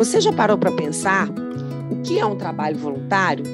Você já parou para pensar o que é um trabalho voluntário?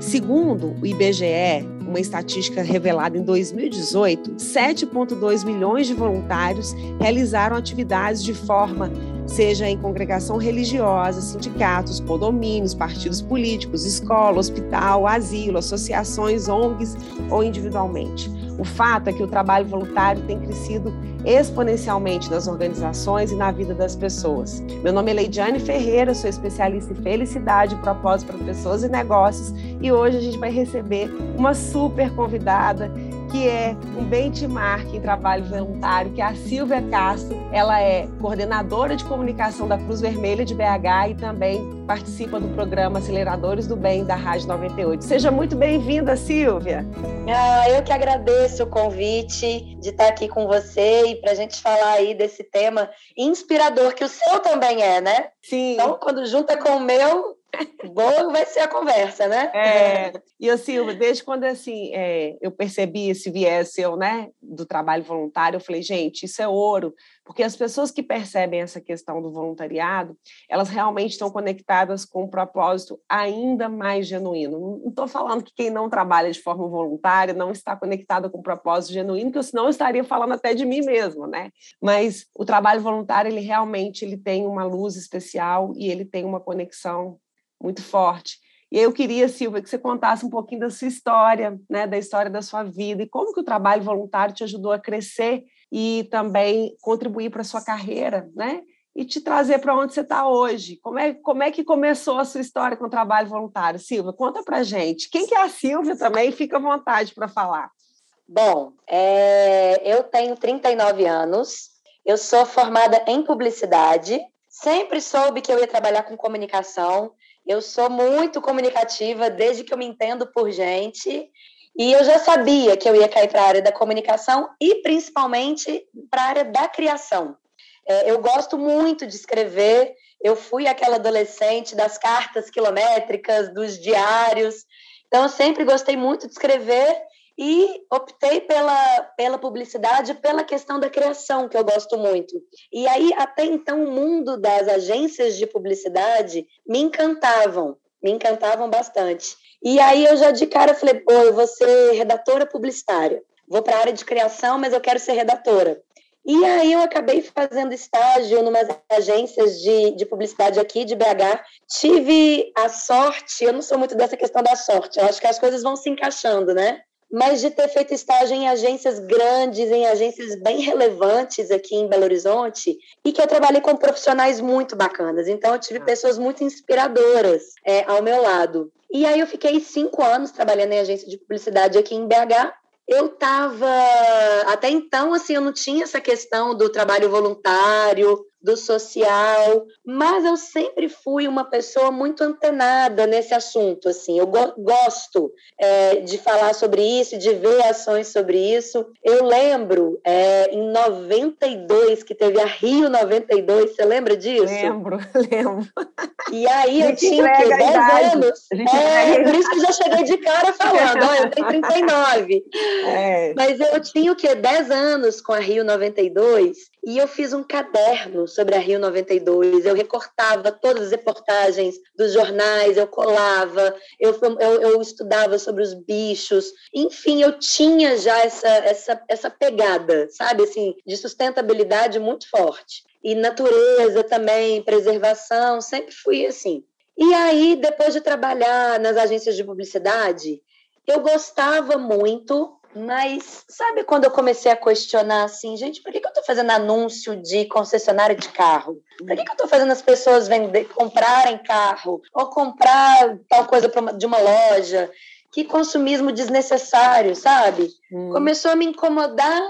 Segundo o IBGE, uma estatística revelada em 2018, 7,2 milhões de voluntários realizaram atividades de forma seja em congregação religiosa, sindicatos, condomínios, partidos políticos, escola, hospital, asilo, associações, ONGs ou individualmente. O fato é que o trabalho voluntário tem crescido exponencialmente nas organizações e na vida das pessoas. Meu nome é Leidiane Ferreira, sou especialista em felicidade e propósito para pessoas e negócios e hoje a gente vai receber uma super convidada que é um benchmark em trabalho voluntário, que é a Silvia Castro. Ela é coordenadora de comunicação da Cruz Vermelha de BH e também participa do programa Aceleradores do Bem da Rádio 98. Seja muito bem-vinda, Silvia. Ah, eu que agradeço o convite de estar aqui com você e para a gente falar aí desse tema inspirador, que o seu também é, né? Sim. Então, quando junta com o meu, Boa vai ser a conversa, né? É, e assim, desde quando assim, é, eu percebi esse viés seu, né, do trabalho voluntário, eu falei, gente, isso é ouro, porque as pessoas que percebem essa questão do voluntariado, elas realmente estão conectadas com um propósito ainda mais genuíno. Não estou falando que quem não trabalha de forma voluntária não está conectado com um propósito genuíno, porque senão eu estaria falando até de mim mesmo, né? Mas o trabalho voluntário, ele realmente ele tem uma luz especial e ele tem uma conexão muito forte. E eu queria, Silvia, que você contasse um pouquinho da sua história, né, da história da sua vida e como que o trabalho voluntário te ajudou a crescer e também contribuir para a sua carreira, né? E te trazer para onde você está hoje. Como é, como é que começou a sua história com o trabalho voluntário? Silvia, conta para gente. Quem que é a Silvia também? Fica à vontade para falar. Bom, é, eu tenho 39 anos, eu sou formada em publicidade, sempre soube que eu ia trabalhar com comunicação, eu sou muito comunicativa desde que eu me entendo por gente. E eu já sabia que eu ia cair para a área da comunicação e principalmente para a área da criação. É, eu gosto muito de escrever. Eu fui aquela adolescente das cartas quilométricas, dos diários. Então, eu sempre gostei muito de escrever e optei pela, pela publicidade, pela questão da criação, que eu gosto muito. E aí, até então, o mundo das agências de publicidade me encantavam, me encantavam bastante. E aí, eu já de cara falei, pô, eu vou ser redatora publicitária. Vou para a área de criação, mas eu quero ser redatora. E aí eu acabei fazendo estágio em umas agências de, de publicidade aqui de BH. Tive a sorte, eu não sou muito dessa questão da sorte, eu acho que as coisas vão se encaixando, né? Mas de ter feito estágio em agências grandes, em agências bem relevantes aqui em Belo Horizonte, e que eu trabalhei com profissionais muito bacanas. Então, eu tive ah. pessoas muito inspiradoras é, ao meu lado. E aí, eu fiquei cinco anos trabalhando em agência de publicidade aqui em BH, eu estava até então assim eu não tinha essa questão do trabalho voluntário do social, mas eu sempre fui uma pessoa muito antenada nesse assunto. Assim, eu go gosto é, de falar sobre isso, de ver ações sobre isso. Eu lembro é, em 92 que teve a Rio 92, você lembra disso? Lembro, lembro. E aí eu tinha o quê? 10 anos. É, por isso que eu já cheguei de cara falando, oh, eu tenho 39. É. Mas eu tinha o quê? 10 anos com a Rio 92 e eu fiz um caderno sobre a Rio 92. Eu recortava todas as reportagens dos jornais, eu colava, eu, eu, eu estudava sobre os bichos. Enfim, eu tinha já essa, essa, essa pegada, sabe, assim, de sustentabilidade muito forte. E natureza também, preservação, sempre fui assim. E aí, depois de trabalhar nas agências de publicidade, eu gostava muito mas sabe quando eu comecei a questionar assim, gente, por que, que eu estou fazendo anúncio de concessionária de carro? Por que, que eu estou fazendo as pessoas vender, comprarem carro ou comprar tal coisa de uma loja? Que consumismo desnecessário, sabe? Hum. Começou a me incomodar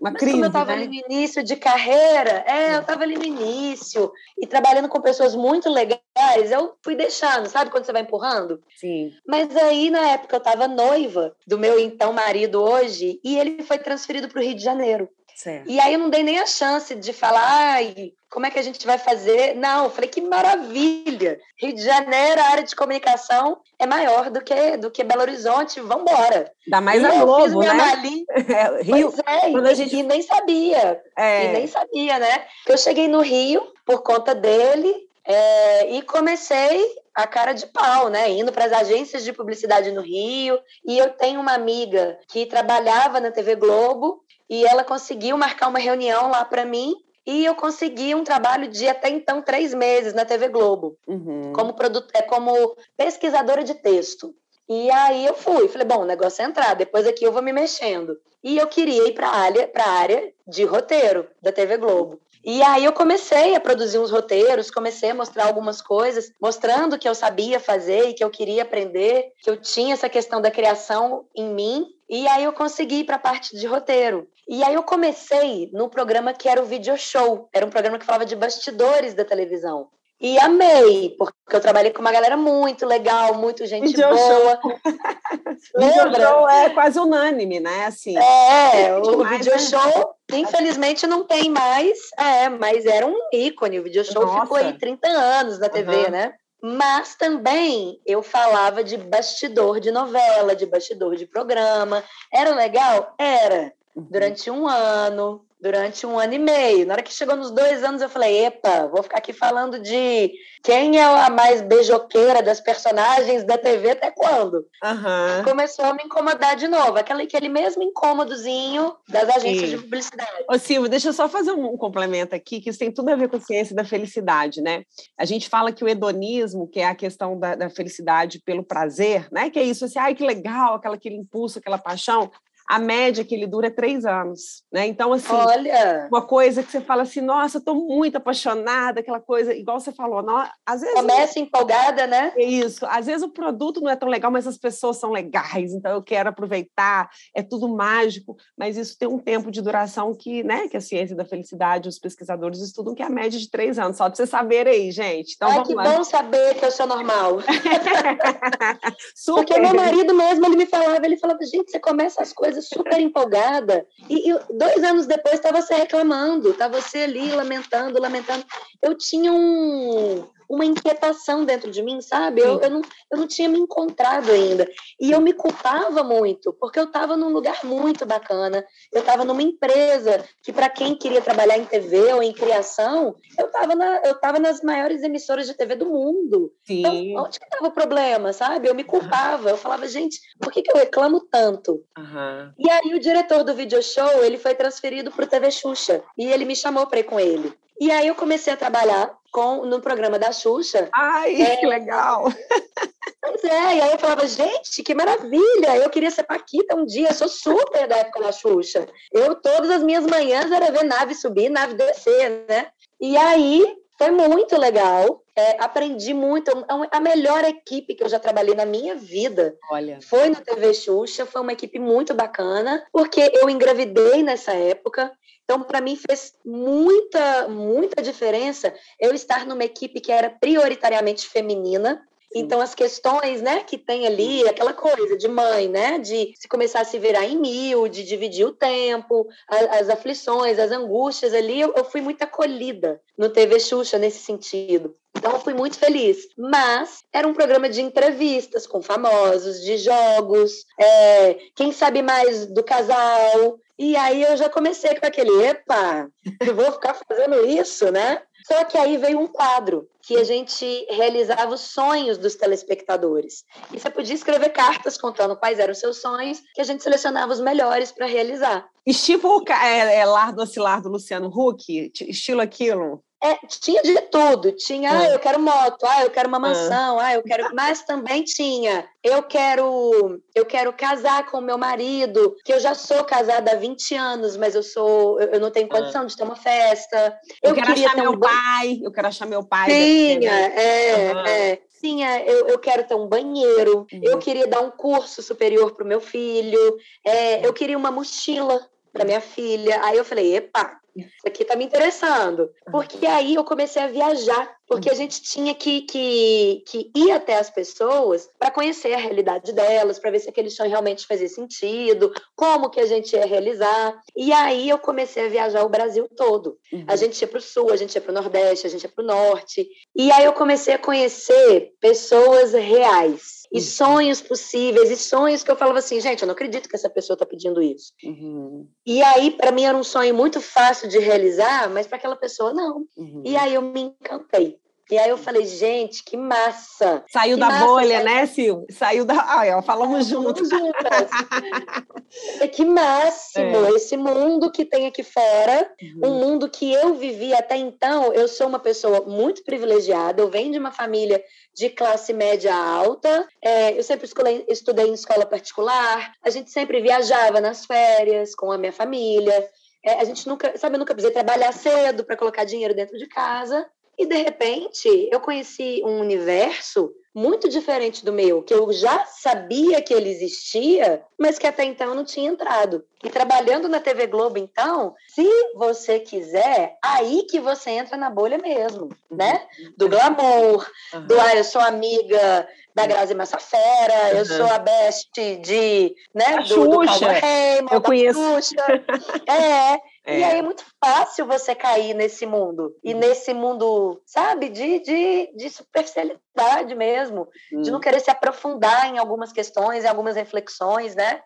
uma Mas crise, como eu estava né? ali no início de carreira, é, eu estava ali no início e trabalhando com pessoas muito legais, eu fui deixando, sabe quando você vai empurrando? Sim. Mas aí na época eu estava noiva do meu então marido hoje e ele foi transferido para o Rio de Janeiro. Certo. E aí eu não dei nem a chance de falar, ai, como é que a gente vai fazer? Não, eu falei que maravilha. Rio de Janeiro, a área de comunicação é maior do que do que Belo Horizonte, vamos embora. Dá mais e a Globo, né? Malinha, é, Rio, pois é, quando a gente... e nem sabia. É. E nem sabia, né? Eu cheguei no Rio por conta dele, É, e comecei a cara de pau, né? Indo para as agências de publicidade no Rio. E eu tenho uma amiga que trabalhava na TV Globo e ela conseguiu marcar uma reunião lá para mim. E eu consegui um trabalho de até então três meses na TV Globo, uhum. como, produto, é, como pesquisadora de texto. E aí eu fui, falei, bom, o negócio é entrar, depois aqui eu vou me mexendo. E eu queria ir para a área, área de roteiro da TV Globo. E aí eu comecei a produzir uns roteiros, comecei a mostrar algumas coisas, mostrando que eu sabia fazer e que eu queria aprender, que eu tinha essa questão da criação em mim. E aí eu consegui ir para a parte de roteiro. E aí eu comecei no programa que era o Video Show. Era um programa que falava de bastidores da televisão. E amei, porque eu trabalhei com uma galera muito legal, muito gente Video boa. Show. Video show é quase unânime, né? Assim, é, o video né? show, infelizmente, não tem mais, é, mas era um ícone. O video show Nossa. ficou aí 30 anos na TV, uhum. né? Mas também eu falava de bastidor de novela, de bastidor de programa. Era legal? Era. Uhum. Durante um ano, durante um ano e meio. Na hora que chegou nos dois anos, eu falei: epa, vou ficar aqui falando de quem é a mais beijoqueira das personagens da TV até quando? Uhum. Começou a me incomodar de novo, aquele, aquele mesmo incômodozinho das agências Sim. de publicidade. Ô, Silvia, deixa eu só fazer um complemento aqui, que isso tem tudo a ver com a ciência da felicidade, né? A gente fala que o hedonismo, que é a questão da, da felicidade pelo prazer, né? Que é isso, assim, ai, que legal, aquela, aquele impulso, aquela paixão a média que ele dura é três anos, né? Então, assim, Olha. uma coisa que você fala assim, nossa, estou muito apaixonada, aquela coisa, igual você falou, não, às vezes... Começa empolgada, né? É isso, às vezes o produto não é tão legal, mas as pessoas são legais, então eu quero aproveitar, é tudo mágico, mas isso tem um tempo de duração que, né, que a ciência da felicidade, os pesquisadores estudam que é a média de três anos, só de você saber aí, gente. Então, Ai, vamos que lá. bom saber que eu sou normal. Porque meu marido mesmo, ele me falava, ele falava, gente, você começa as coisas super empolgada. E, e dois anos depois estava você reclamando, estava você ali lamentando, lamentando. Eu tinha um, uma inquietação dentro de mim, sabe? Eu, eu, não, eu não tinha me encontrado ainda. E eu me culpava muito, porque eu estava num lugar muito bacana. Eu estava numa empresa que, para quem queria trabalhar em TV ou em criação, eu estava na, eu tava nas maiores emissoras de TV do mundo. Então, Sim. Então, onde que estava o problema, sabe? Eu me culpava. Eu falava, gente, por que, que eu reclamo tanto? Uhum. E aí o diretor do video show, ele foi transferido para o TV Xuxa. E ele me chamou para ir com ele. E aí eu comecei a trabalhar com, no programa da Xuxa. Ai, é, que legal! Pois é, e aí eu falava, gente, que maravilha! Eu queria ser Paquita um dia, eu sou super da época da Xuxa. Eu, todas as minhas manhãs, era ver nave subir, nave descer, né? E aí foi muito legal. É, aprendi muito. É a melhor equipe que eu já trabalhei na minha vida Olha. foi no TV Xuxa. Foi uma equipe muito bacana, porque eu engravidei nessa época. Então, para mim, fez muita, muita diferença eu estar numa equipe que era prioritariamente feminina. Então, as questões né, que tem ali, aquela coisa de mãe, né? De se começar a se virar em mil, de dividir o tempo, as, as aflições, as angústias ali, eu, eu fui muito acolhida no TV Xuxa nesse sentido. Então, eu fui muito feliz. Mas era um programa de entrevistas com famosos, de jogos, é, quem sabe mais do casal, e aí eu já comecei com aquele, epa, eu vou ficar fazendo isso, né? Só que aí veio um quadro que a gente realizava os sonhos dos telespectadores. E você podia escrever cartas contando quais eram os seus sonhos, que a gente selecionava os melhores para realizar. Estilo é, é, Lar do Oscilar do Luciano Huck? Estilo aquilo? É, tinha de tudo. Tinha, ah, eu quero moto, ah, eu quero uma mansão, ah. eu quero. Mas também tinha, eu quero, eu quero casar com meu marido, que eu já sou casada há 20 anos, mas eu sou, eu não tenho condição ah. de ter uma festa. Eu, eu quero achar meu um... pai, eu quero achar meu pai. Tinha, é, uhum. é. Tinha, eu, eu quero ter um banheiro, uhum. eu queria dar um curso superior para o meu filho, é, eu queria uma mochila para minha filha. Aí eu falei, epa, isso aqui está me interessando. Porque aí eu comecei a viajar, porque a gente tinha que, que, que ir até as pessoas para conhecer a realidade delas, para ver se aquele sonho realmente fazia sentido, como que a gente ia realizar. E aí eu comecei a viajar o Brasil todo. Uhum. A gente ia para o sul, a gente ia para o nordeste, a gente ia para o norte. E aí eu comecei a conhecer pessoas reais e uhum. sonhos possíveis, e sonhos que eu falava assim, gente, eu não acredito que essa pessoa está pedindo isso. Uhum. E aí, para mim, era um sonho muito fácil de realizar, mas para aquela pessoa, não. Uhum. E aí eu me encantei. E aí eu falei, gente, que massa! Saiu que da massa, bolha, saiu... né, Sil? Saiu da. Ai, ó, falamos juntos. juntas. que máximo! É. Esse mundo que tem aqui fora, uhum. um mundo que eu vivi até então, eu sou uma pessoa muito privilegiada, eu venho de uma família de classe média alta, é, eu sempre escolhi, estudei em escola particular, a gente sempre viajava nas férias com a minha família. É, a gente nunca, sabe, eu nunca precisei trabalhar cedo para colocar dinheiro dentro de casa. E de repente, eu conheci um universo muito diferente do meu, que eu já sabia que ele existia, mas que até então eu não tinha entrado. E trabalhando na TV Globo, então, se você quiser, aí que você entra na bolha mesmo, né? Do glamour, uhum. do ah, eu sou amiga da Grazi Massafera, uhum. eu sou a best de, né, a do, Xuxa. do Raymond, eu conheço. Xuxa. É, é. E aí é muito fácil você cair nesse mundo. E uhum. nesse mundo, sabe, de, de, de superficialidade mesmo. Uhum. De não querer se aprofundar em algumas questões, em algumas reflexões, né?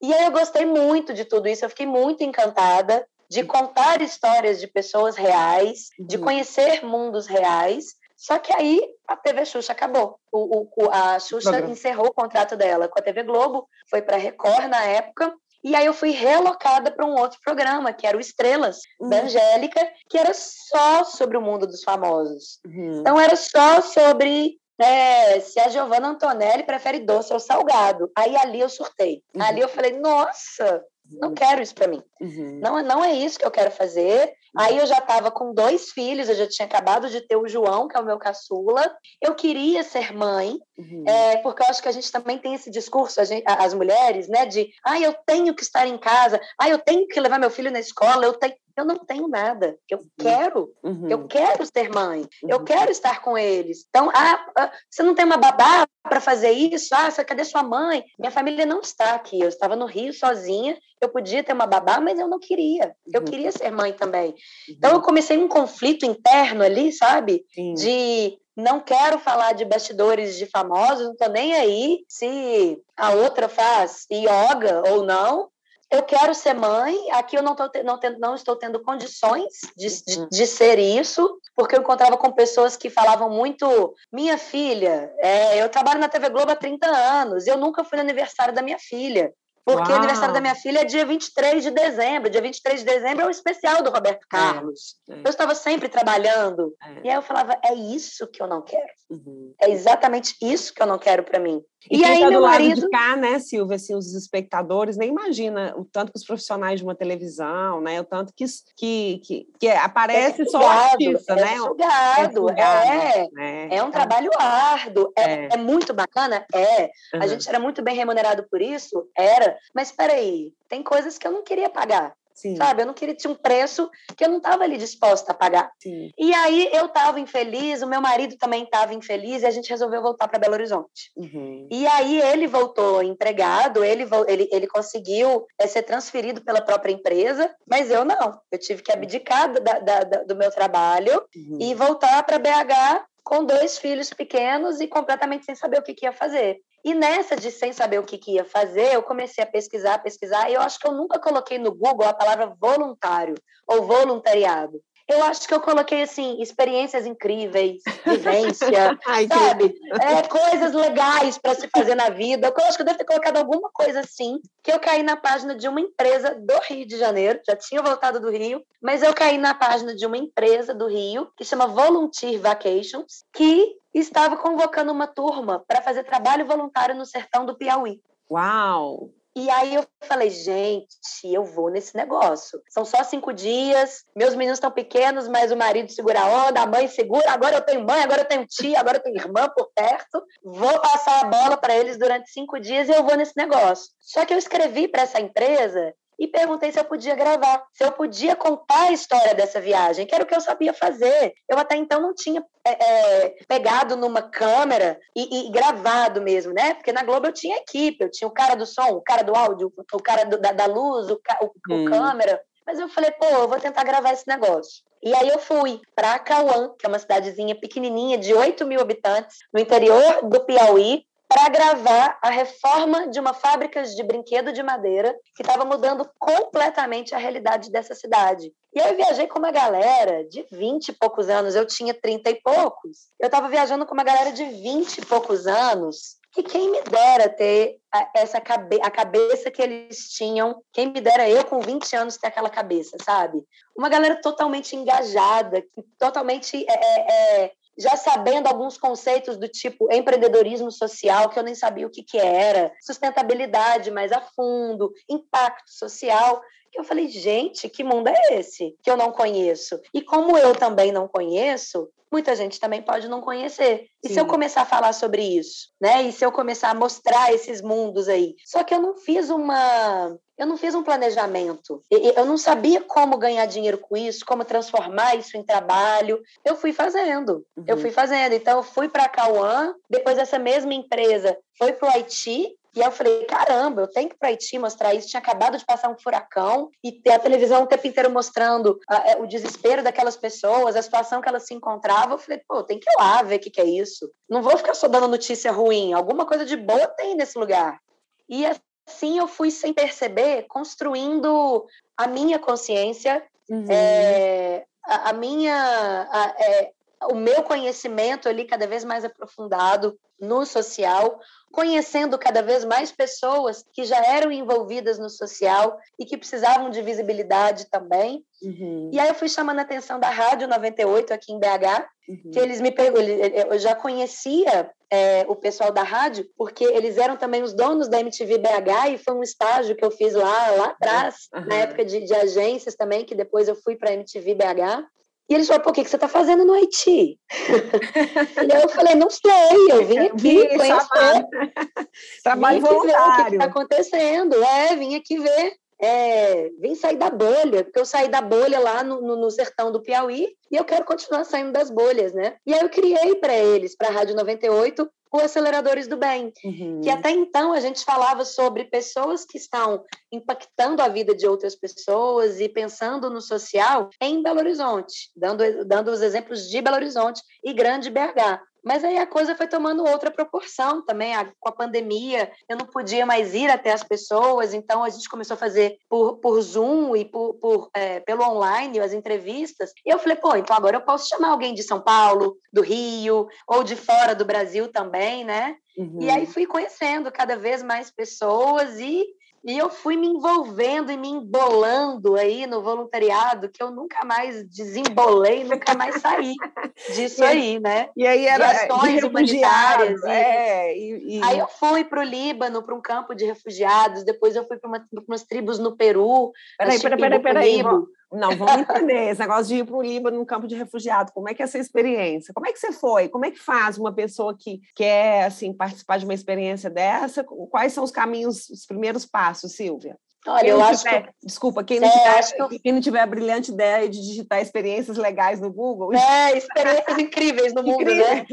E aí eu gostei muito de tudo isso. Eu fiquei muito encantada de contar histórias de pessoas reais, de uhum. conhecer mundos reais. Só que aí a TV Xuxa acabou. O, o a Xuxa encerrou o contrato dela com a TV Globo, foi para Record na época, e aí eu fui relocada para um outro programa, que era o Estrelas, uhum. da Angélica, que era só sobre o mundo dos famosos. Uhum. Então era só sobre é, se a Giovanna Antonelli prefere doce ou salgado. Aí ali eu surtei. Uhum. Ali eu falei, nossa, não uhum. quero isso para mim. Uhum. Não, não é isso que eu quero fazer. Aí eu já estava com dois filhos, eu já tinha acabado de ter o João, que é o meu caçula. Eu queria ser mãe, uhum. é, porque eu acho que a gente também tem esse discurso, gente, as mulheres, né, de ah, eu tenho que estar em casa, ah, eu tenho que levar meu filho na escola, eu tenho eu não tenho nada. Eu uhum. quero, uhum. eu quero ser mãe, uhum. eu quero estar com eles. Então, ah, ah você não tem uma babá para fazer isso? Ah, cadê sua mãe? Minha família não está aqui. Eu estava no Rio sozinha. Eu podia ter uma babá, mas eu não queria. Eu uhum. queria ser mãe também. Então, eu uhum. comecei um conflito interno ali, sabe? Sim. De não quero falar de bastidores de famosos, não tô nem aí se a outra faz yoga ou não eu quero ser mãe, aqui eu não, tô, não, tendo, não estou tendo condições de, de, uhum. de, ser isso, porque eu encontrava com pessoas que falavam muito, minha filha, é, eu trabalho na TV Globo há 30 anos, eu nunca fui no aniversário da minha filha. Porque Uau. o aniversário da minha filha é dia 23 de dezembro. Dia 23 de dezembro é o especial do Roberto é, Carlos. É, é. Eu estava sempre trabalhando. É. E aí eu falava, é isso que eu não quero. Uhum. É exatamente isso que eu não quero para mim. E, e aí, tá do lado marido... de cá, né, Silvia, assim, os espectadores nem imagina o tanto que os profissionais de uma televisão, né, o tanto que, que, que, que aparece é só o artista, é né? Sugado, é, é, é, um tá. trabalho árduo, é muito bacana, é. Uhum. A gente era muito bem remunerado por isso, era, mas espera aí, tem coisas que eu não queria pagar. Sim. Sabe? Eu não queria ter um preço que eu não estava ali disposta a pagar. Sim. E aí eu estava infeliz, o meu marido também estava infeliz e a gente resolveu voltar para Belo Horizonte. Uhum. E aí ele voltou empregado, ele, ele, ele conseguiu é, ser transferido pela própria empresa, mas eu não. Eu tive que abdicar da, da, da, do meu trabalho uhum. e voltar para BH com dois filhos pequenos e completamente sem saber o que, que ia fazer. E nessa de sem saber o que, que ia fazer, eu comecei a pesquisar, pesquisar, e eu acho que eu nunca coloquei no Google a palavra voluntário ou voluntariado. Eu acho que eu coloquei assim, experiências incríveis, vivência, Ai, sabe? É, coisas legais para se fazer na vida. Eu acho que eu devo ter colocado alguma coisa assim, que eu caí na página de uma empresa do Rio de Janeiro, já tinha voltado do Rio, mas eu caí na página de uma empresa do Rio, que chama Volunteer Vacations, que estava convocando uma turma para fazer trabalho voluntário no sertão do Piauí. Uau! E aí eu falei, gente, eu vou nesse negócio. São só cinco dias, meus meninos estão pequenos, mas o marido segura a onda, a mãe segura. Agora eu tenho mãe, agora eu tenho tia, agora eu tenho irmã por perto. Vou passar a bola para eles durante cinco dias e eu vou nesse negócio. Só que eu escrevi para essa empresa e perguntei se eu podia gravar, se eu podia contar a história dessa viagem, que era o que eu sabia fazer. Eu até então não tinha é, é, pegado numa câmera e, e, gravado mesmo, né? Porque na Globo eu tinha equipe, eu tinha o cara do som, o cara do áudio, o cara do, da, da, luz, o, o, hum. o câmera. Mas eu falei, pô, eu vou tentar gravar esse negócio. E aí eu fui para Cauã, que é uma cidadezinha pequenininha de 8 mil habitantes, no interior do Piauí, para gravar a reforma de uma fábrica de brinquedo de madeira que estava mudando completamente a realidade dessa cidade. E aí eu viajei com uma galera de 20 e poucos anos, eu tinha 30 e poucos. Eu estava viajando com uma galera de 20 e poucos anos que quem me dera ter essa cabe a cabeça que eles tinham, quem me dera eu com 20 anos ter aquela cabeça, sabe? Uma galera totalmente engajada, totalmente é, é, é, já sabendo alguns conceitos do tipo empreendedorismo social, que eu nem sabia o que, que era, sustentabilidade mais a fundo, impacto social que eu falei, gente, que mundo é esse que eu não conheço? E como eu também não conheço, muita gente também pode não conhecer. E Sim. se eu começar a falar sobre isso, né? E se eu começar a mostrar esses mundos aí? Só que eu não fiz uma eu não fiz um planejamento. Eu não sabia como ganhar dinheiro com isso, como transformar isso em trabalho. Eu fui fazendo. Uhum. Eu fui fazendo. Então, eu fui para a Cauã, depois essa mesma empresa foi para o Haiti, e aí eu falei, caramba, eu tenho que ir para Haiti mostrar isso. Tinha acabado de passar um furacão e ter a televisão o tempo inteiro mostrando uh, o desespero daquelas pessoas, a situação que elas se encontravam. Eu falei, pô, tem que ir lá ver o que, que é isso. Não vou ficar só dando notícia ruim. Alguma coisa de boa tem nesse lugar. E assim eu fui, sem perceber, construindo a minha consciência, uhum. é, a, a, minha. A, é, o meu conhecimento ali cada vez mais aprofundado no social, conhecendo cada vez mais pessoas que já eram envolvidas no social e que precisavam de visibilidade também. Uhum. E aí eu fui chamando a atenção da Rádio 98 aqui em BH, uhum. que eles me perguntam, eu já conhecia é, o pessoal da rádio, porque eles eram também os donos da MTV BH e foi um estágio que eu fiz lá, lá atrás, uhum. na época de, de agências também, que depois eu fui para a MTV BH. E eles falaram, pô, o que, que você está fazendo no Haiti? e eu falei, não sei, eu vim aqui conhecer. Trabalho vim voluntário. Ver o que está acontecendo. É, vim aqui ver. É, vim sair da bolha, porque eu saí da bolha lá no, no, no, sertão do Piauí e eu quero continuar saindo das bolhas, né? E aí eu criei para eles, para a Rádio 98, o Aceleradores do Bem, uhum. que até então a gente falava sobre pessoas que estão impactando a vida de outras pessoas e pensando no social em Belo Horizonte, dando, dando os exemplos de Belo Horizonte e Grande BH. Mas aí a coisa foi tomando outra proporção também. Com a pandemia, eu não podia mais ir até as pessoas, então a gente começou a fazer por, por Zoom e por, por é, pelo online as entrevistas. E eu falei, pô, então agora eu posso chamar alguém de São Paulo, do Rio, ou de fora do Brasil também, né? Uhum. E aí fui conhecendo cada vez mais pessoas e e eu fui me envolvendo e me embolando aí no voluntariado, que eu nunca mais desembolei, nunca mais saí disso aí, né? E aí era de ações de humanitárias. É, e, e... Aí eu fui para o Líbano, para um campo de refugiados, depois eu fui para uma, umas tribos no Peru. Peraí, peraí, peraí, peraí. Não, vamos entender esse negócio de ir para o Líbano, num campo de refugiado. Como é que é essa experiência? Como é que você foi? Como é que faz uma pessoa que quer assim participar de uma experiência dessa? Quais são os caminhos, os primeiros passos, Silvia? Olha, eu acho tiver, que... Desculpa, quem não, é, tiver, que... quem não, tiver, a brilhante ideia de digitar experiências legais no Google. É, experiências incríveis no mundo, né?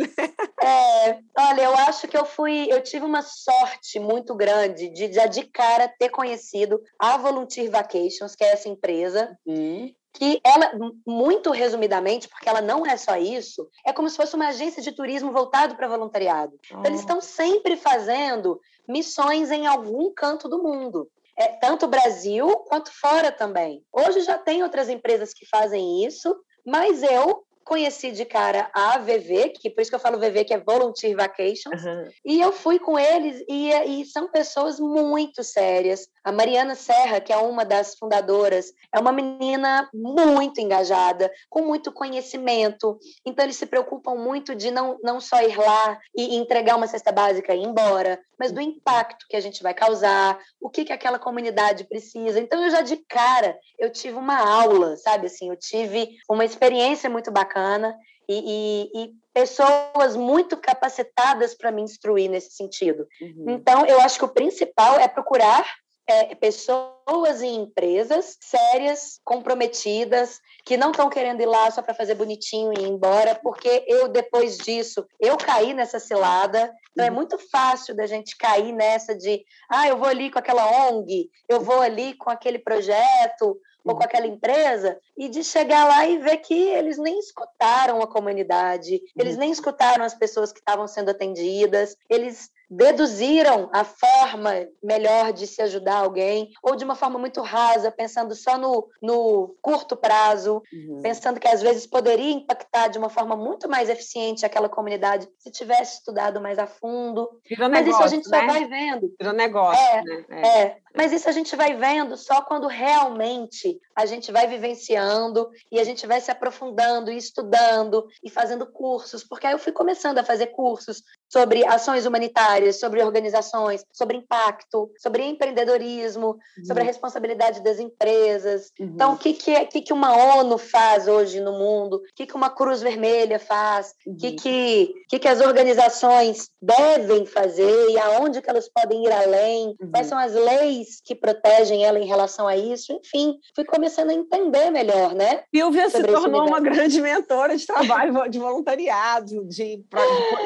É, olha, eu acho que eu fui, eu tive uma sorte muito grande de já de cara ter conhecido a Volunteer Vacations, que é essa empresa, uhum que ela, muito resumidamente, porque ela não é só isso, é como se fosse uma agência de turismo voltado para voluntariado. Então, eles estão sempre fazendo missões em algum canto do mundo é, tanto Brasil quanto fora também. Hoje já tem outras empresas que fazem isso, mas eu conheci de cara a VV, que por isso que eu falo VV, que é Volunteer Vacations, uhum. e eu fui com eles e, e, são pessoas muito sérias. A Mariana Serra, que é uma das fundadoras, é uma menina muito engajada, com muito conhecimento, então eles se preocupam muito de não, não só ir lá e entregar uma cesta básica e ir embora, mas do impacto que a gente vai causar, o que, que aquela comunidade precisa. Então eu já de cara, eu tive uma aula, sabe assim, eu tive uma experiência muito bacana e, e, e pessoas muito capacitadas para me instruir nesse sentido. Uhum. Então, eu acho que o principal é procurar é, pessoas e empresas sérias, comprometidas, que não estão querendo ir lá só para fazer bonitinho e ir embora, porque eu, depois disso, eu caí nessa cilada. Então, é uhum. muito fácil da gente cair nessa de, ah, eu vou ali com aquela ONG, eu vou ali com aquele projeto, ou com aquela empresa e de chegar lá e ver que eles nem escutaram a comunidade, eles nem escutaram as pessoas que estavam sendo atendidas, eles deduziram a forma melhor de se ajudar alguém, ou de uma forma muito rasa, pensando só no, no curto prazo, uhum. pensando que às vezes poderia impactar de uma forma muito mais eficiente aquela comunidade se tivesse estudado mais a fundo. Virou Mas negócio, isso a gente né? só vai vendo. Virou negócio, é, né? É. é. Mas isso a gente vai vendo só quando realmente a gente vai vivenciando e a gente vai se aprofundando e estudando e fazendo cursos, porque aí eu fui começando a fazer cursos sobre ações humanitárias, sobre organizações, sobre impacto, sobre empreendedorismo, uhum. sobre a responsabilidade das empresas. Uhum. Então, o que, que, é, que, que uma ONU faz hoje no mundo? O que, que uma Cruz Vermelha faz? O uhum. que, que, que, que as organizações devem fazer e aonde que elas podem ir além? Quais uhum. são as leis que protegem ela em relação a isso? Enfim, fui começando a entender melhor, né? Silvia se tornou uma grande mentora de trabalho de voluntariado, de,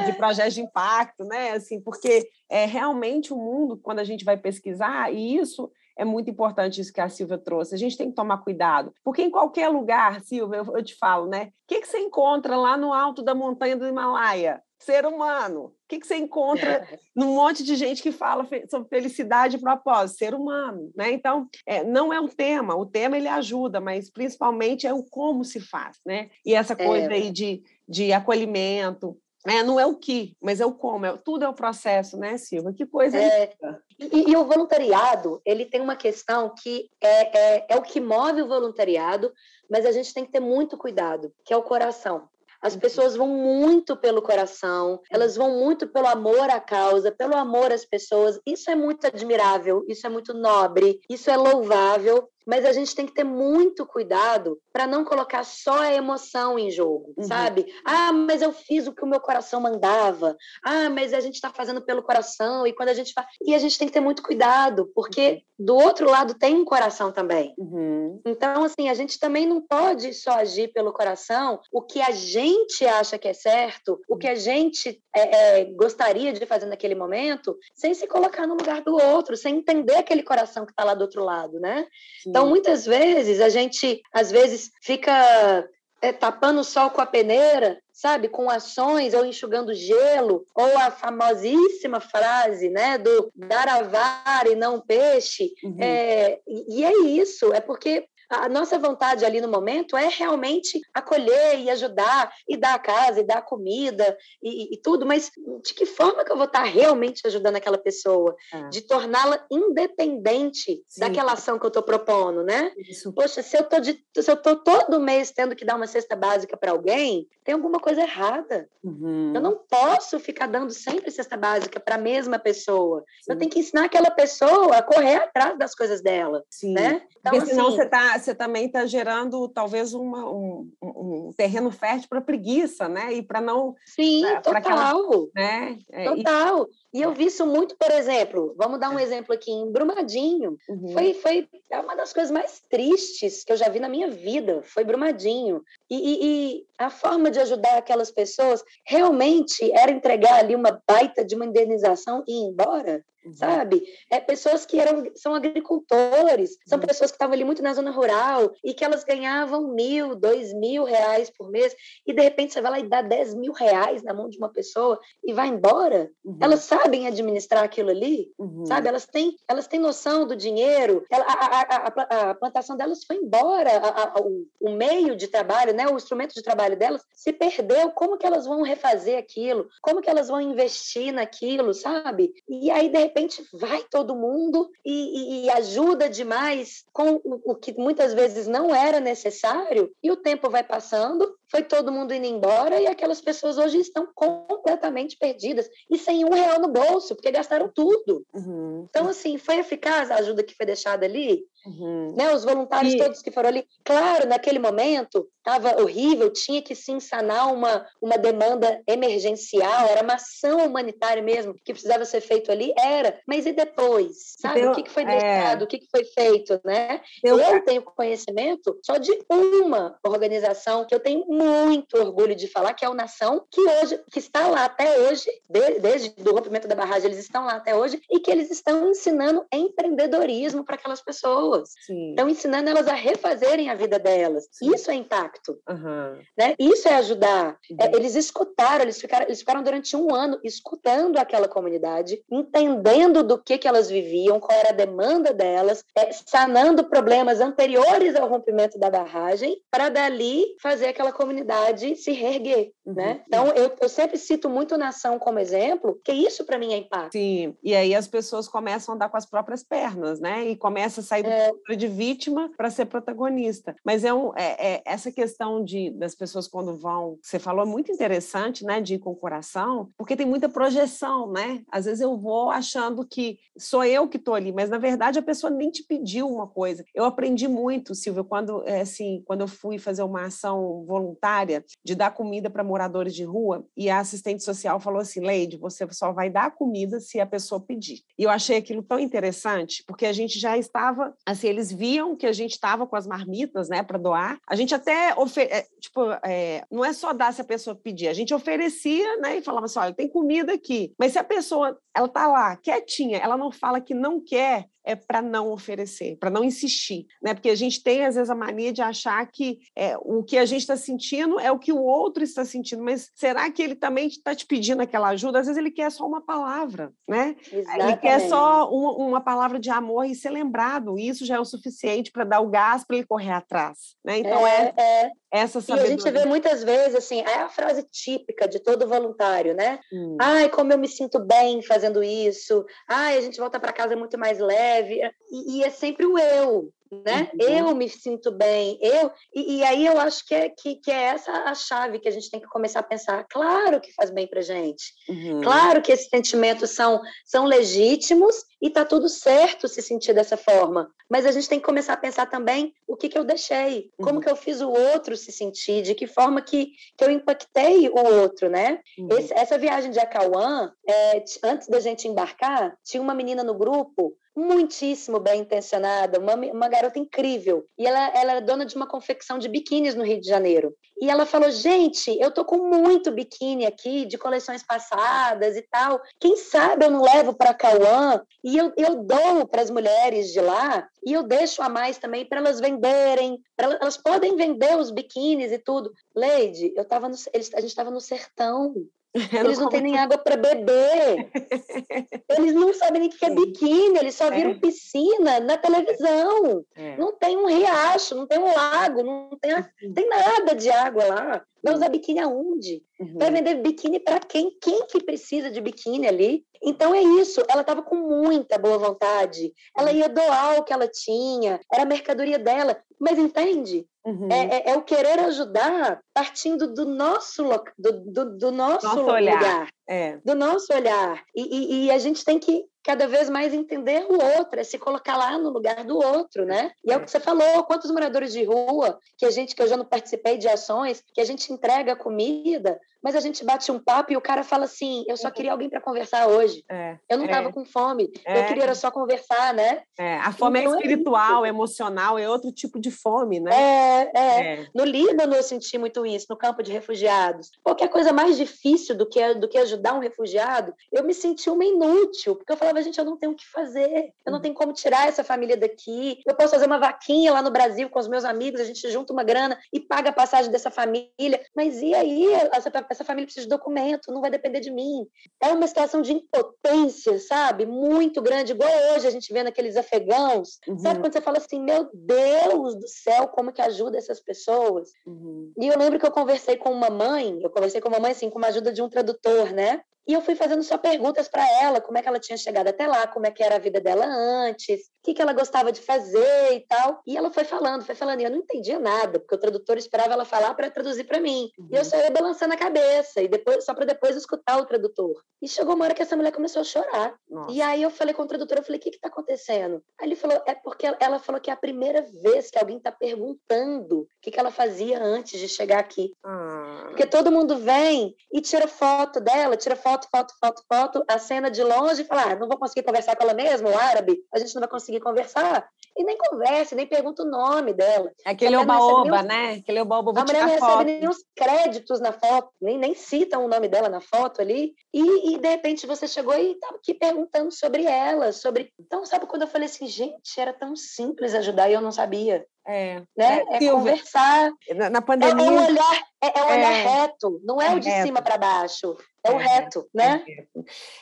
de projetos de impacto, né? Assim, porque é realmente o mundo, quando a gente vai pesquisar, e isso é muito importante isso que a Silvia trouxe. A gente tem que tomar cuidado, porque em qualquer lugar, Silvia, eu, eu te falo, né? O que, que você encontra lá no alto da montanha do Himalaia? Ser humano. O que, que você encontra num monte de gente que fala sobre felicidade e propósito? Ser humano, né? Então, é, não é o tema. O tema ele ajuda, mas principalmente é o como se faz, né? E essa coisa é. aí de, de acolhimento, é, não é o que, mas é o como. É, tudo é o processo, né, Silva? Que coisa é, e, e, o voluntariado, ele tem uma questão que é, é, é o que move o voluntariado, mas a gente tem que ter muito cuidado, que é o coração. As pessoas vão muito pelo coração, elas vão muito pelo amor à causa, pelo amor às pessoas. Isso é muito admirável, isso é muito nobre, isso é louvável, mas a gente tem que ter muito cuidado para não colocar só a emoção em jogo, uhum. sabe? Ah, mas eu fiz o que o meu coração mandava. Ah, mas a gente está fazendo pelo coração e quando a gente faz e a gente tem que ter muito cuidado porque do outro lado tem um coração também. Uhum. Então, assim, a gente também não pode só agir pelo coração o que a gente acha que é certo, o que a gente é, é, gostaria de fazer naquele momento, sem se colocar no lugar do outro, sem entender aquele coração que está lá do outro lado, né? Sim. Então, muitas vezes, a gente, às vezes, fica é, tapando o sol com a peneira, sabe, com ações ou enxugando gelo, ou a famosíssima frase, né, do dar a vara e não peixe. Uhum. É, e é isso, é porque a nossa vontade ali no momento é realmente acolher e ajudar e dar a casa e dar a comida e, e tudo, mas de que forma que eu vou estar realmente ajudando aquela pessoa? É. De torná-la independente Sim. daquela ação que eu estou propondo, né? Isso. Poxa, se eu, tô de, se eu tô todo mês tendo que dar uma cesta básica para alguém, tem alguma coisa errada. Uhum. Eu não posso ficar dando sempre cesta básica para a mesma pessoa. Sim. Eu tenho que ensinar aquela pessoa a correr atrás das coisas dela, Sim. né? Então, Porque senão assim, você está você também está gerando talvez uma, um, um terreno fértil para preguiça, né? E para não. Sim, pra, total. Aquela, né? É, total. E... e... eu vi isso muito, por exemplo, vamos dar um é. exemplo aqui, em Brumadinho. Uhum. Foi, foi é uma das coisas mais tristes que eu já vi na minha vida, foi Brumadinho. E, e, e a forma de ajudar aquelas pessoas realmente era entregar ali uma baita de uma indenização e ir embora. Uhum. sabe? É pessoas que eram, são agricultores, são uhum. pessoas que estavam ali muito na zona rural e que elas ganhavam mil, dois mil reais por mês e de repente você vai lá e dá dez mil reais na mão de uma pessoa e vai embora. Uhum. Elas sabem administrar aquilo ali, uhum. sabe? Elas têm, elas têm noção do dinheiro. Ela, a, a, a, a, plantação delas foi embora, o, o meio de trabalho, né? O instrumento de trabalho delas se perdeu. Como que elas vão refazer aquilo? Como que elas vão investir naquilo, sabe? E aí de repente vai todo mundo e, e, e ajuda demais com o, o, que muitas vezes não era necessário, e o tempo vai passando, foi todo mundo indo embora, e aquelas pessoas hoje estão completamente perdidas e sem um real no bolso, porque gastaram tudo. Uhum. Então, assim, foi eficaz a ajuda que foi deixada ali? Uhum. Né, os voluntários e... todos que foram ali. Claro, naquele momento estava horrível, tinha que se insanar uma, uma demanda emergencial, era uma ação humanitária mesmo que precisava ser feito ali, era. Mas e depois? Sabe? O que, que foi deixado? É... O que, que foi feito? Né? Eu... eu tenho conhecimento só de uma organização que eu tenho muito orgulho de falar, que é o Nação, que hoje que está lá até hoje, desde, desde o rompimento da barragem, eles estão lá até hoje, e que eles estão ensinando empreendedorismo para aquelas pessoas pessoas. Estão ensinando elas a refazerem a vida delas. Sim. Isso é impacto. Uhum. Né? Isso é ajudar. Uhum. É, eles escutaram, eles ficaram, eles ficaram durante um ano escutando aquela comunidade, entendendo do que, que elas viviam, qual era a demanda delas, é, sanando problemas anteriores ao rompimento da barragem, para dali fazer aquela comunidade se reerguer. Uhum. Né? Então, eu, eu sempre cito muito nação como exemplo, que isso para mim é impacto. Sim, e aí as pessoas começam a andar com as próprias pernas, né? E começa a sair é... de vítima para ser protagonista. Mas é, um, é, é, essa questão de das pessoas quando vão, você falou é muito interessante, né? De ir com o coração, porque tem muita projeção, né? Às vezes eu vou achando que sou eu que estou ali, mas na verdade a pessoa nem te pediu uma coisa. Eu aprendi muito, Silvia, quando é, assim, quando eu fui fazer uma ação voluntária de dar comida para moradores de rua e a assistente social falou assim, Leide, você só vai dar comida se a pessoa pedir. E eu achei aquilo tão interessante, porque a gente já estava, assim, eles viam que a gente estava com as marmitas, né, para doar. A gente até, é, tipo, é, não é só dar se a pessoa pedir, a gente oferecia, né, e falava assim, olha, tem comida aqui. Mas se a pessoa, ela tá lá, quietinha, ela não fala que não quer, é para não oferecer, para não insistir, né? Porque a gente tem às vezes a mania de achar que é, o que a gente está sentindo é o que o outro está sentindo, mas será que ele também está te pedindo aquela ajuda? Às vezes ele quer só uma palavra, né? Exatamente. Ele quer só uma, uma, palavra de amor e ser lembrado. E isso já é o suficiente para dar o gás para ele correr atrás, né? Então é, é, é essa sabedoria. E a gente vê muitas vezes assim, é a frase típica de todo voluntário, né? Hum. Ai, como eu me sinto bem fazendo isso. Ai, a gente volta para casa muito mais leve leve, e, e é sempre o eu, né? Uhum. Eu me sinto bem, eu. E, e, aí eu acho que é, que, que é essa a chave que a gente tem que começar a pensar. Claro que faz bem para gente. Uhum. Claro que esses sentimentos são, são legítimos e tá tudo certo se sentir dessa forma. Mas a gente tem que começar a pensar também o que, que eu deixei, uhum. como que eu fiz o outro se sentir, de que forma que, que eu impactei o outro, né? Uhum. Esse, essa viagem de Acauã, é, antes da gente embarcar, tinha uma menina no grupo muitíssimo bem intencionada, uma, uma garota incrível. E ela, ela era dona de uma confecção de biquínis no Rio de Janeiro. E ela falou: gente, eu tô com muito biquíni aqui de coleções passadas e tal. Quem sabe eu não levo para Cauã e eu, eu dou para as mulheres de lá e eu deixo a mais também para elas venderem. Pra, elas podem vender os biquínis e tudo. Leide, eu tava no, eles, a gente estava no sertão. Eles não têm nem água para beber. Eles não sabem nem o que é biquíni, eles só viram é. piscina na televisão. É. Não tem um riacho, não tem um lago, não tem, uhum. tem nada de água lá. Vai usar biquíni aonde? Uhum. Vai vender biquíni para quem? Quem que precisa de biquíni ali? Então é isso, ela estava com muita boa vontade. Ela uhum. ia doar o que ela tinha, era a mercadoria dela. Mas entende? Uhum. É, é, é, o querer ajudar partindo do nosso, do, do, do nosso, nosso olhar. lugar, é. do nosso olhar. E, e, e, a gente tem que cada vez mais entender o outro, é se colocar lá no lugar do outro, né? E é, o que você falou, quantos moradores de rua que a gente, que eu já não participei de ações, que a gente entrega comida, mas a gente bate um papo e o cara fala assim: eu só queria alguém para conversar hoje. É, eu não estava é, com fome, é, eu queria era só conversar, né? É, a fome é então, é espiritual, emocional, é outro tipo de fome, né? É, é, No Líbano eu senti muito isso, no campo de refugiados. Qualquer coisa mais difícil do que, do que ajudar um refugiado, eu me senti uma inútil, porque eu falava, gente, eu não tenho o que fazer, eu não tenho como tirar essa família daqui, eu posso fazer uma vaquinha lá no Brasil com os meus amigos, a gente junta uma grana e paga a passagem dessa família, mas e aí? Essa essa família precisa de documento, não vai depender de mim. É uma situação de impotência, sabe? Muito grande, igual hoje a gente vê naqueles afegãos. Uhum. Sabe quando você fala assim, meu Deus do céu, como que ajuda essas pessoas? Uhum. E eu lembro que eu conversei com uma mãe, eu conversei com uma mãe assim, com uma ajuda de um tradutor, né? E eu fui fazendo só perguntas para ela, como é que ela tinha chegado até lá, como é que era a vida dela antes, o que, que ela gostava de fazer e tal. E ela foi falando, foi falando, e eu não entendia nada, porque o tradutor esperava ela falar para traduzir para mim. Uhum. E eu só ia balançando a cabeça, e depois só para depois escutar o tradutor. E chegou uma hora que essa mulher começou a chorar. Nossa. E aí eu falei com o tradutor, eu falei, o que está acontecendo? Aí ele falou, é porque ela falou que é a primeira vez que alguém está perguntando o que, que ela fazia antes de chegar aqui. Ah. Porque todo mundo vem e tira foto dela, tira foto foto, foto, foto, foto, a cena de longe e fala: ah, não vou conseguir conversar com ela mesmo, o árabe, a gente não vai conseguir conversar. E nem conversa, nem pergunta o nome dela. Aquele oba-oba, né? Aquele oba-oba. A mulher não recebe foto. nem os créditos na foto, nem, nem citam o nome dela na foto ali. E, e de repente você chegou e estava aqui perguntando sobre ela, sobre. Então, sabe quando eu falei assim, gente, era tão simples ajudar e eu não sabia. É, né? é, é conversar. Na, na pandemia. É um olhar, é, é um olhar é, reto, não é, o de reto. cima para baixo, é, o reto, né?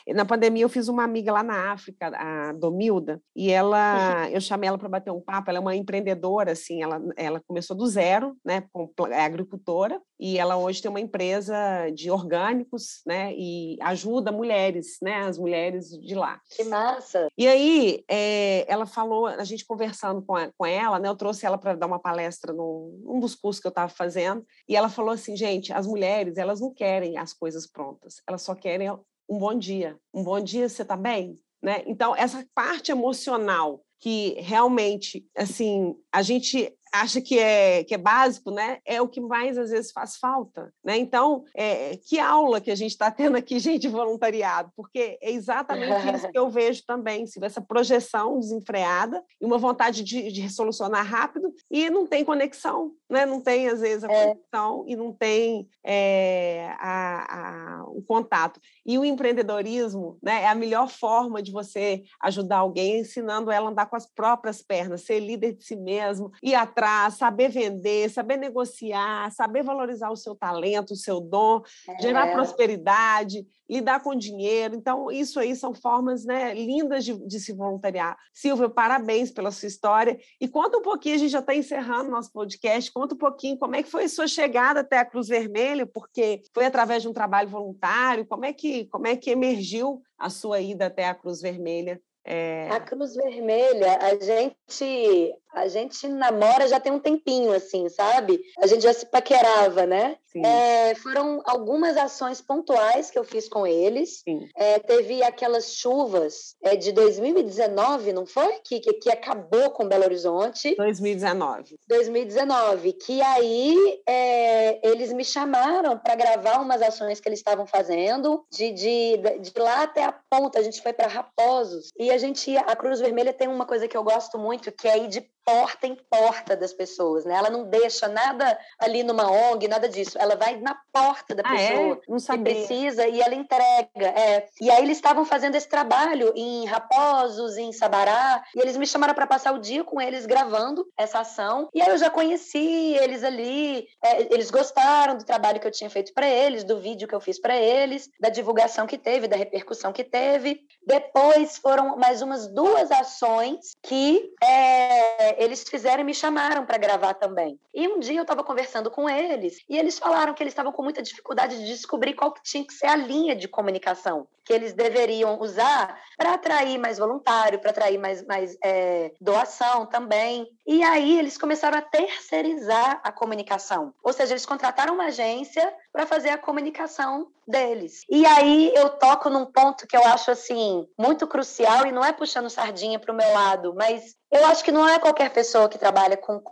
Na pandemia eu fiz uma amiga lá na África, a Domilda, e ela, eu chamei ela para bater um papo. Ela é uma empreendedora, assim, ela, ela começou do zero, né? É agricultora e ela hoje tem uma empresa de orgânicos, né? E ajuda mulheres, né? As mulheres de lá. Que massa! E aí é, ela falou, a gente conversando com, a, com ela, né? Eu trouxe ela ela para dar uma palestra num, num dos cursos que eu estava fazendo, e ela falou assim, gente, as mulheres, elas não querem as coisas prontas, elas só querem um bom dia. Um bom dia, você está bem? Né? Então, essa parte emocional que realmente, assim, a gente acha que é, que é básico, né? É o que mais às vezes faz falta, né? Então, é, que aula que a gente está tendo aqui, gente, de voluntariado, porque é exatamente isso que eu vejo também, se essa projeção desenfreada e uma vontade de, de resolucionar rápido e não tem conexão, né? Não tem às vezes a é. conexão e não tem é, a, a, o contato. E o empreendedorismo, né? É a melhor forma de você ajudar alguém, ensinando ela a andar com as próprias pernas, ser líder de si mesmo e atrás saber vender, saber negociar, saber valorizar o seu talento, o seu dom, é. gerar prosperidade, lidar com dinheiro. Então, isso aí são formas né, lindas de, de se voluntariar. Silvia, parabéns pela sua história. E conta um pouquinho, a gente já está encerrando nosso podcast, conta um pouquinho como é que foi a sua chegada até a Cruz Vermelha, porque foi através de um trabalho voluntário, como é que, como é que emergiu a sua ida até a Cruz Vermelha? É... A Cruz Vermelha, a gente a gente namora já tem um tempinho, assim, sabe? A gente já se paquerava, né? É, foram algumas ações pontuais que eu fiz com eles. É, teve aquelas chuvas é, de 2019, não foi? Que, que, que, acabou com Belo Horizonte. 2019. 2019. Que aí é, eles me chamaram para gravar umas ações que eles estavam fazendo, de, de, de lá até a ponta. A gente foi para Raposos. E a gente. A Cruz Vermelha tem uma coisa que eu gosto muito, que é ir de porta em porta das pessoas, né? Ela não deixa nada ali numa ONG, nada disso. Ela vai na porta da ah, é? pessoa é? que precisa e ela entrega. É. E aí eles estavam fazendo esse trabalho em Raposos, em Sabará, e eles me chamaram para passar o dia com eles gravando essa ação. E aí eu já conheci eles ali, é, eles gostaram do trabalho que eu tinha feito para eles, do vídeo que eu fiz para eles, da divulgação que teve, da repercussão que teve. Depois foram mais umas duas ações que é, eles fizeram e me chamaram para gravar também. E um dia eu estava conversando com eles e eles falaram que eles estavam com muita dificuldade de descobrir qual que tinha que ser a linha de comunicação que eles deveriam usar para atrair mais voluntário, para atrair mais, mais é, doação também. E aí eles começaram a terceirizar a comunicação. Ou seja, eles contrataram uma agência para fazer a comunicação deles. E aí eu toco num ponto que eu acho assim muito crucial e não é puxando sardinha para o meu lado, mas eu acho que não é qualquer pessoa que trabalha com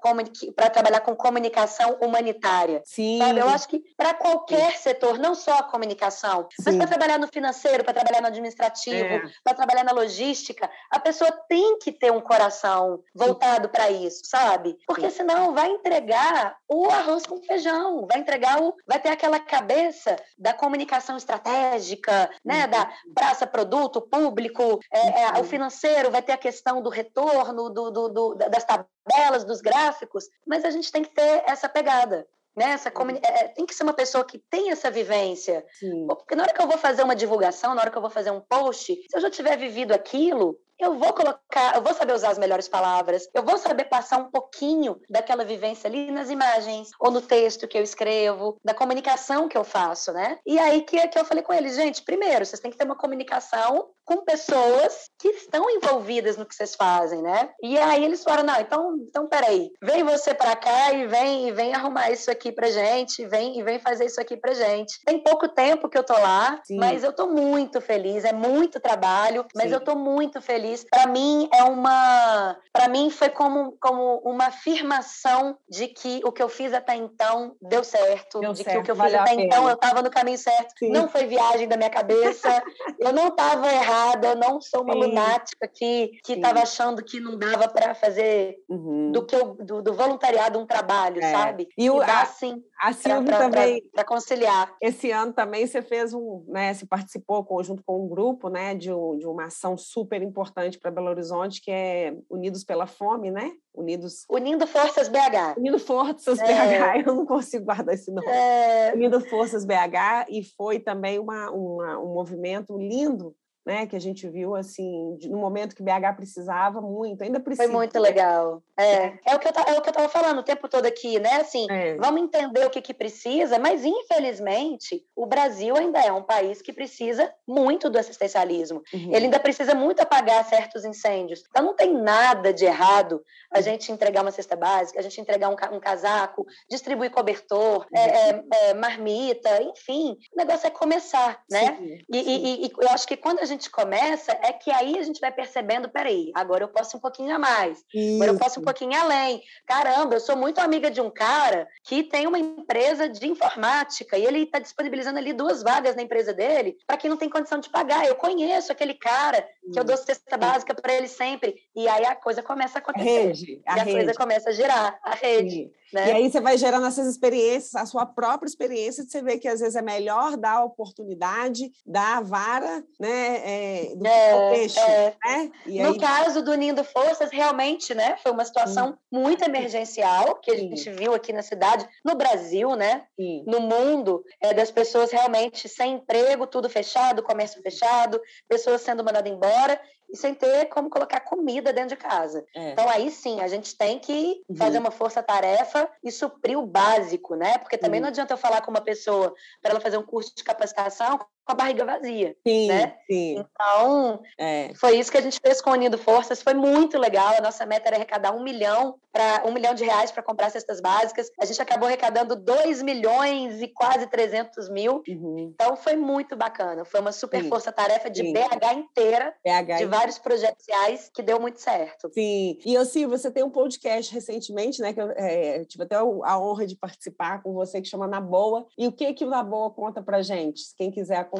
para trabalhar com comunicação humanitária. Sim. Sabe? Eu acho que para qualquer Sim. setor, não só a comunicação, Sim. mas para trabalhar no financeiro, para trabalhar no administrativo, é. para trabalhar na logística, a pessoa tem que ter um coração voltado para isso, sabe? Porque senão vai entregar o arroz com feijão, vai entregar o, vai ter aquela cabeça da comunicação estratégica, né, uhum. da praça produto público, é, é, o financeiro vai ter a questão do retorno do, do, do, das tabelas, dos gráficos, mas a gente tem que ter essa pegada. Né? Essa comuni... é, tem que ser uma pessoa que tem essa vivência. Sim. Porque na hora que eu vou fazer uma divulgação, na hora que eu vou fazer um post, se eu já tiver vivido aquilo, eu vou colocar, eu vou saber usar as melhores palavras, eu vou saber passar um pouquinho daquela vivência ali nas imagens, ou no texto que eu escrevo, da comunicação que eu faço, né? E aí que, que eu falei com eles, gente, primeiro, vocês têm que ter uma comunicação com pessoas que estão envolvidas no que vocês fazem, né? E aí eles falaram, não, então, então peraí, vem você para cá e vem, e vem arrumar isso aqui pra gente, vem e vem fazer isso aqui pra gente. Tem pouco tempo que eu tô lá, Sim. mas eu tô muito feliz, é muito trabalho, mas Sim. eu tô muito feliz feliz. Para mim é uma, para mim foi como, como uma afirmação de que o que eu fiz até então deu certo, deu de certo, que o que eu fiz até então eu estava no caminho certo. Sim. Não foi viagem da minha cabeça, eu não estava errada, eu não sou uma Sim. lunática que que estava achando que não dava para fazer uhum. do que eu, do, do, voluntariado um trabalho, é. sabe? E o dá, assim, a Silvia também para conciliar. Esse ano também você fez um, né, se participou junto com um grupo, né, de, um, de uma ação super importante para Belo Horizonte, que é Unidos pela Fome, né? Unidos. Unindo Forças BH. Unindo Forças é. BH, eu não consigo guardar esse nome. É. Unindo Forças BH, e foi também uma, uma, um movimento lindo né, que a gente viu assim, no momento que BH precisava muito, ainda precisa. Foi muito legal. É, é, é o que eu é o que eu estava falando o tempo todo aqui, né? Assim, é. vamos entender o que que precisa, mas infelizmente o Brasil ainda é um país que precisa muito do assistencialismo. Uhum. Ele ainda precisa muito apagar certos incêndios. Então não tem nada de errado a uhum. gente entregar uma cesta básica, a gente entregar um, um casaco, distribuir cobertor, é, é, é, marmita, enfim. O negócio é começar, né? Sim, sim. E, e, e eu acho que quando a gente começa, é que aí a gente vai percebendo, peraí, agora eu posso um pouquinho a mais, Isso. agora eu posso um pouquinho além. Caramba, eu sou muito amiga de um cara que tem uma empresa de informática e ele está disponibilizando ali duas vagas na empresa dele para quem não tem condição de pagar. Eu conheço aquele cara que eu dou cesta básica para ele sempre. E aí a coisa começa a acontecer. A rede, a e a rede. coisa começa a girar, a rede. Né? E aí você vai gerando essas experiências, a sua própria experiência, de você ver que às vezes é melhor dar a oportunidade, dar a vara, né, é, do é, peixe, é. né? E no aí... caso do Unindo Forças, realmente, né, foi uma situação Sim. muito emergencial que a gente Sim. viu aqui na cidade, no Brasil, né, Sim. no mundo, é, das pessoas realmente sem emprego, tudo fechado, comércio fechado, pessoas sendo mandadas embora e sem ter como colocar comida dentro de casa. É. Então aí sim, a gente tem que uhum. fazer uma força-tarefa e suprir o básico, né? Porque também uhum. não adianta eu falar com uma pessoa para ela fazer um curso de capacitação a barriga vazia. Sim, né? sim. Então, é. foi isso que a gente fez com o Unido Forças, foi muito legal. A nossa meta era arrecadar um milhão para um milhão de reais para comprar cestas básicas. A gente acabou arrecadando 2 milhões e quase 300 mil. Uhum. Então foi muito bacana. Foi uma super força-tarefa de sim. BH inteira, BH de vários projetos sociais, que deu muito certo. Sim. E eu sim, você tem um podcast recentemente, né? Que eu é, tive até a honra de participar com você, que chama Na Boa. E o que que o Na Boa conta pra gente? Quem quiser acompanhar.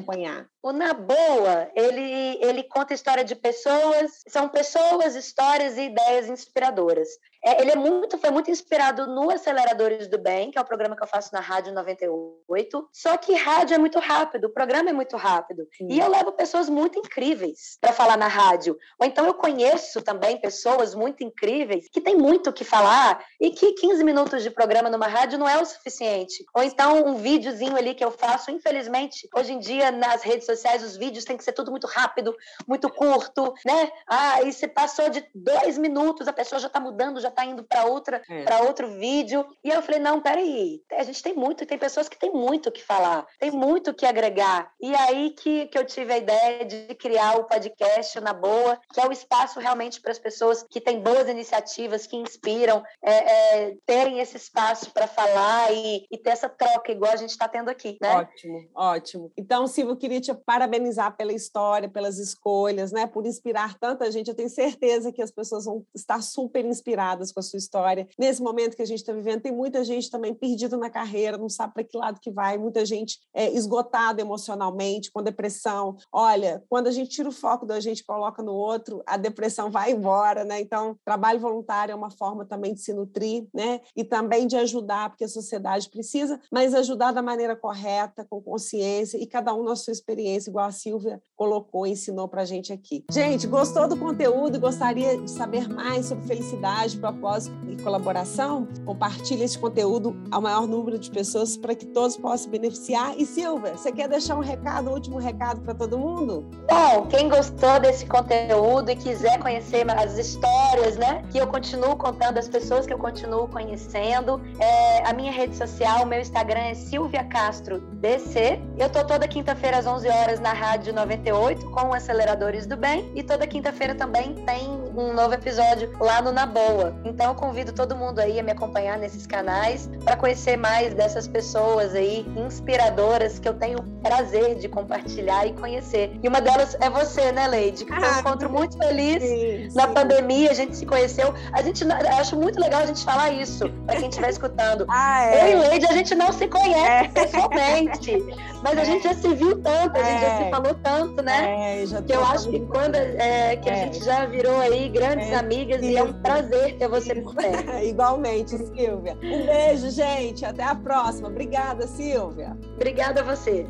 O Na Boa, ele, ele conta história de pessoas, são pessoas, histórias e ideias inspiradoras. É, ele é muito, foi muito inspirado no Aceleradores do Bem, que é o programa que eu faço na Rádio 98. Só que rádio é muito rápido, o programa é muito rápido. Sim. E eu levo pessoas muito incríveis para falar na rádio. Ou então eu conheço também pessoas muito incríveis que têm muito o que falar e que 15 minutos de programa numa rádio não é o suficiente. Ou então um videozinho ali que eu faço, infelizmente, hoje em dia nas redes sociais os vídeos têm que ser tudo muito rápido, muito curto, né? Ah, e você passou de dois minutos, a pessoa já está mudando, já está indo para outra, é. para outro vídeo. E aí eu falei, não, peraí, a gente tem muito, tem pessoas que têm muito o que falar, tem muito o que agregar. E aí que, que eu tive a ideia de criar o podcast Na Boa, que é o espaço realmente para as pessoas que têm boas iniciativas, que inspiram, é, é, terem esse espaço para falar e, e, ter essa troca, igual a gente está tendo aqui, né? Ótimo, ótimo. Então, Silvio, eu queria te parabenizar pela história, pelas escolhas, né? Por inspirar tanta gente. Eu tenho certeza que as pessoas vão estar super inspiradas com a sua história. Nesse momento que a gente está vivendo, tem muita gente também perdida na carreira, não sabe para que lado que vai, muita gente é, esgotada emocionalmente, com depressão. Olha, quando a gente tira o foco da gente coloca no outro, a depressão vai embora, né? Então, trabalho voluntário é uma forma também de se nutrir, né? E também de ajudar, porque a sociedade precisa, mas ajudar da maneira correta, com consciência e cada um na sua experiência, igual a Silvia colocou e ensinou para a gente aqui. Gente, gostou do conteúdo e gostaria de saber mais sobre felicidade, propósito e colaboração? Compartilhe esse conteúdo ao maior número de pessoas para que todos possam beneficiar. E Silvia, você quer deixar um recado, um último recado para todo mundo? Bom, quem gostou desse conteúdo e quiser conhecer as histórias, né, que eu continuo contando, as pessoas que eu continuo conhecendo, é, a minha rede social, o meu Instagram é Silvia Castro DC. Eu tô toda quinta-feira às 11 horas na Rádio 98 com Aceleradores do Bem e toda quinta-feira também tem um novo episódio lá no Na Boa. Então eu convido todo mundo aí a me acompanhar nesses canais para conhecer mais dessas pessoas aí inspiradoras que eu tenho prazer de compartilhar e conhecer. E uma delas é você, né, Leide? Que foi um ah, encontro muito feliz. Sim, Na sim. pandemia a gente se conheceu. A gente acho muito legal a gente falar isso para quem estiver escutando. Ah, é. Eu e Leide a gente não se conhece é. pessoalmente, mas a gente já se viu tanto, a gente já se é. falou tanto, né? É, já que eu acho que quando é, que a gente já virou aí grandes amigas e é um prazer ter você por perto. Igualmente, Silvia. Um beijo, gente. Até a próxima. Obrigada, Silvia. Obrigada a você.